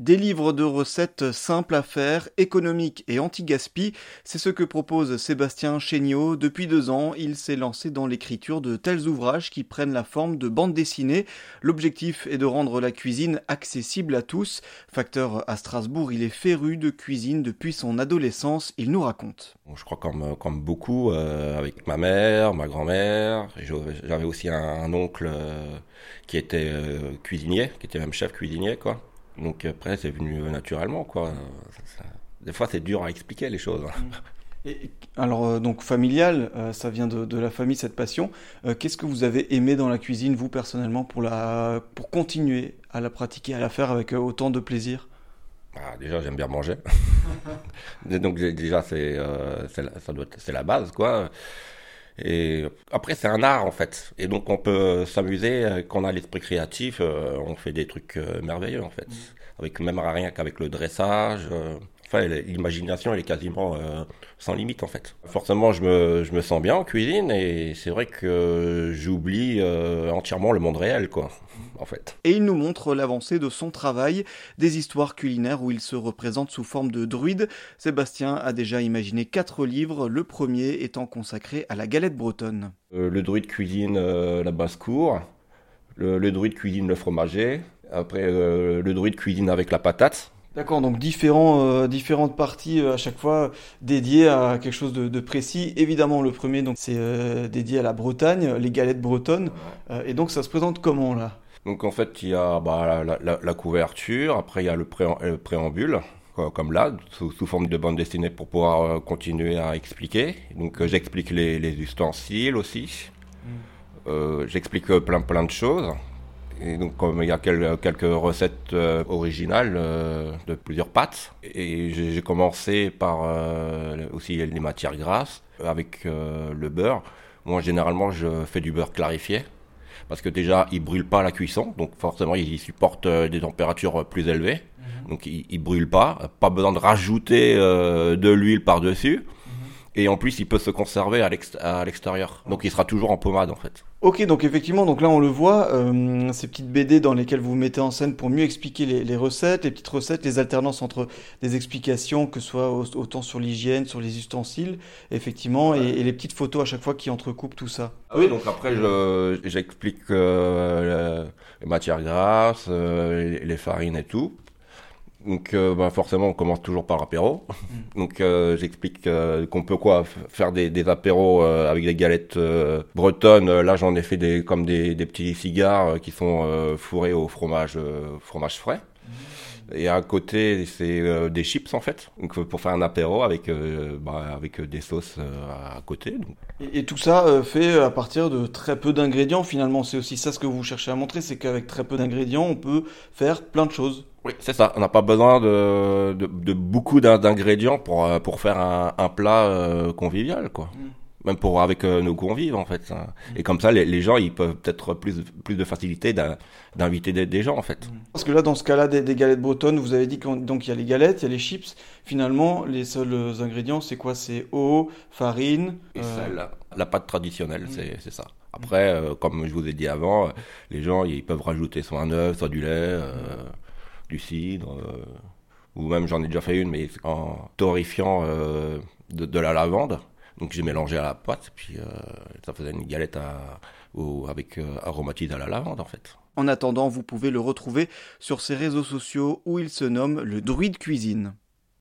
Des livres de recettes simples à faire, économiques et anti-gaspi, c'est ce que propose Sébastien Chéniaud. Depuis deux ans, il s'est lancé dans l'écriture de tels ouvrages qui prennent la forme de bandes dessinées. L'objectif est de rendre la cuisine accessible à tous. Facteur à Strasbourg, il est féru de cuisine depuis son adolescence, il nous raconte. Je crois comme, beaucoup, euh, avec ma mère, ma grand-mère, j'avais aussi un, oncle euh, qui était euh, cuisinier, qui était même chef cuisinier, quoi. Donc après, c'est venu naturellement, quoi. des fois, c'est dur à expliquer les choses. Et, alors, euh, donc familial, euh, ça vient de, la famille, cette passion. Euh, qu'est-ce que vous avez aimé dans la cuisine, vous personnellement, pour, la, pour continuer à la pratiquer, à la faire avec autant de plaisir? Ah, Déjà, j'aime bien manger. donc, déjà, c'est c'est la base, quoi. Et après, c'est un art en fait. Et donc, on peut s'amuser euh, quand on a l'esprit créatif. Euh, on fait des trucs euh, merveilleux en fait. Mm. Avec même rien qu'avec le dressage. Enfin, l'imagination, elle est quasiment euh, sans limite en fait. Forcément, je me, je me sens bien en cuisine et c'est vrai que j'oublie euh, entièrement le monde réel, quoi, en fait. Et il nous montre l'avancée de son travail, des histoires culinaires où il se représente sous forme de druide. Sébastien a déjà imaginé quatre livres, le premier étant consacré à la galette bretonne. Euh, le druide cuisine la basse-cour, le, le, druide cuisine le fromager, après le druide cuisine avec la patate D'accord, donc différents, euh, différentes parties euh, à chaque fois dédiées à quelque chose de, précis. Évidemment, le premier, donc c'est euh, dédié à la Bretagne, les galettes bretonnes. et donc, ça se présente comment là? Donc en fait, il y a bah, la, couverture, après il y a le, préambule, comme là, sous, forme de bande dessinée pour pouvoir continuer à expliquer. Donc j'explique les, ustensiles aussi. Hmm. j'explique plein plein de choses. Et donc, comme il y a quelques recettes euh, originales euh, de plusieurs pâtes, et j'ai commencé par euh, aussi les matières grasses avec le beurre. Moi, généralement, je fais du beurre clarifié parce que déjà, il brûle pas la cuisson, donc forcément, il supporte des températures plus élevées. Mhm. Donc, il, il brûle pas. Pas besoin de rajouter de l'huile par-dessus. Et en plus, il peut se conserver à l'extérieur. Donc, il sera toujours en pommade, en fait. Ok, donc effectivement, donc là, on le voit, euh, ces petites BD dans lesquelles vous mettez en scène pour mieux expliquer les, recettes, les petites recettes, les alternances entre des explications, que ce soit autant sur l'hygiène, sur les ustensiles, effectivement, et, les petites photos à chaque fois qui entrecoupent tout ça. Ah oui, donc après, j'explique euh, les matières grasses, euh, les farines et tout. Donc euh, bah, forcément, on commence toujours par l'apéro. Mm. Donc euh, j'explique euh, qu'on peut quoi faire des, des apéros avec des galettes bretonnes. Là, j'en ai fait des comme des, des petits cigares qui sont fourrés au fromage fromage frais. Et à côté, c'est des chips en fait. Donc pour faire un apéro avec bah, avec des sauces à côté. Et, et, tout ça fait à partir de très peu d'ingrédients finalement. C'est aussi ça ce que vous cherchez à montrer, c'est qu'avec très peu d'ingrédients, on peut faire plein de choses. Oui, c'est ça. On n'a pas besoin de, de, de beaucoup d'ingrédients pour, euh, pour faire un, un plat euh, convivial, quoi. Mm. Même pour avec euh, nos convives, en fait. Mm. Et comme ça, les, les, gens, ils peuvent peut-être plus, plus de facilité d'inviter des, des, gens, en fait. Mm. Parce que là, dans ce cas-là, des, des, galettes bretonnes, vous avez dit qu'il y a les galettes, il y a les chips. Finalement, les seuls ingrédients, c'est quoi? C'est eau, farine... Et sel. La pâte traditionnelle, c'est ça. Après, comme je vous ai dit avant, les gens, ils peuvent rajouter soit un œuf, soit du lait du cidre, euh, ou même j'en ai déjà fait une, mais en torréfiant euh, de, la lavande. Donc j'ai mélangé à la pâte, puis euh, ça faisait une galette avec aromatisée à la lavande en fait. En attendant, vous pouvez le retrouver sur ses réseaux sociaux où il se nomme le Druide Cuisine.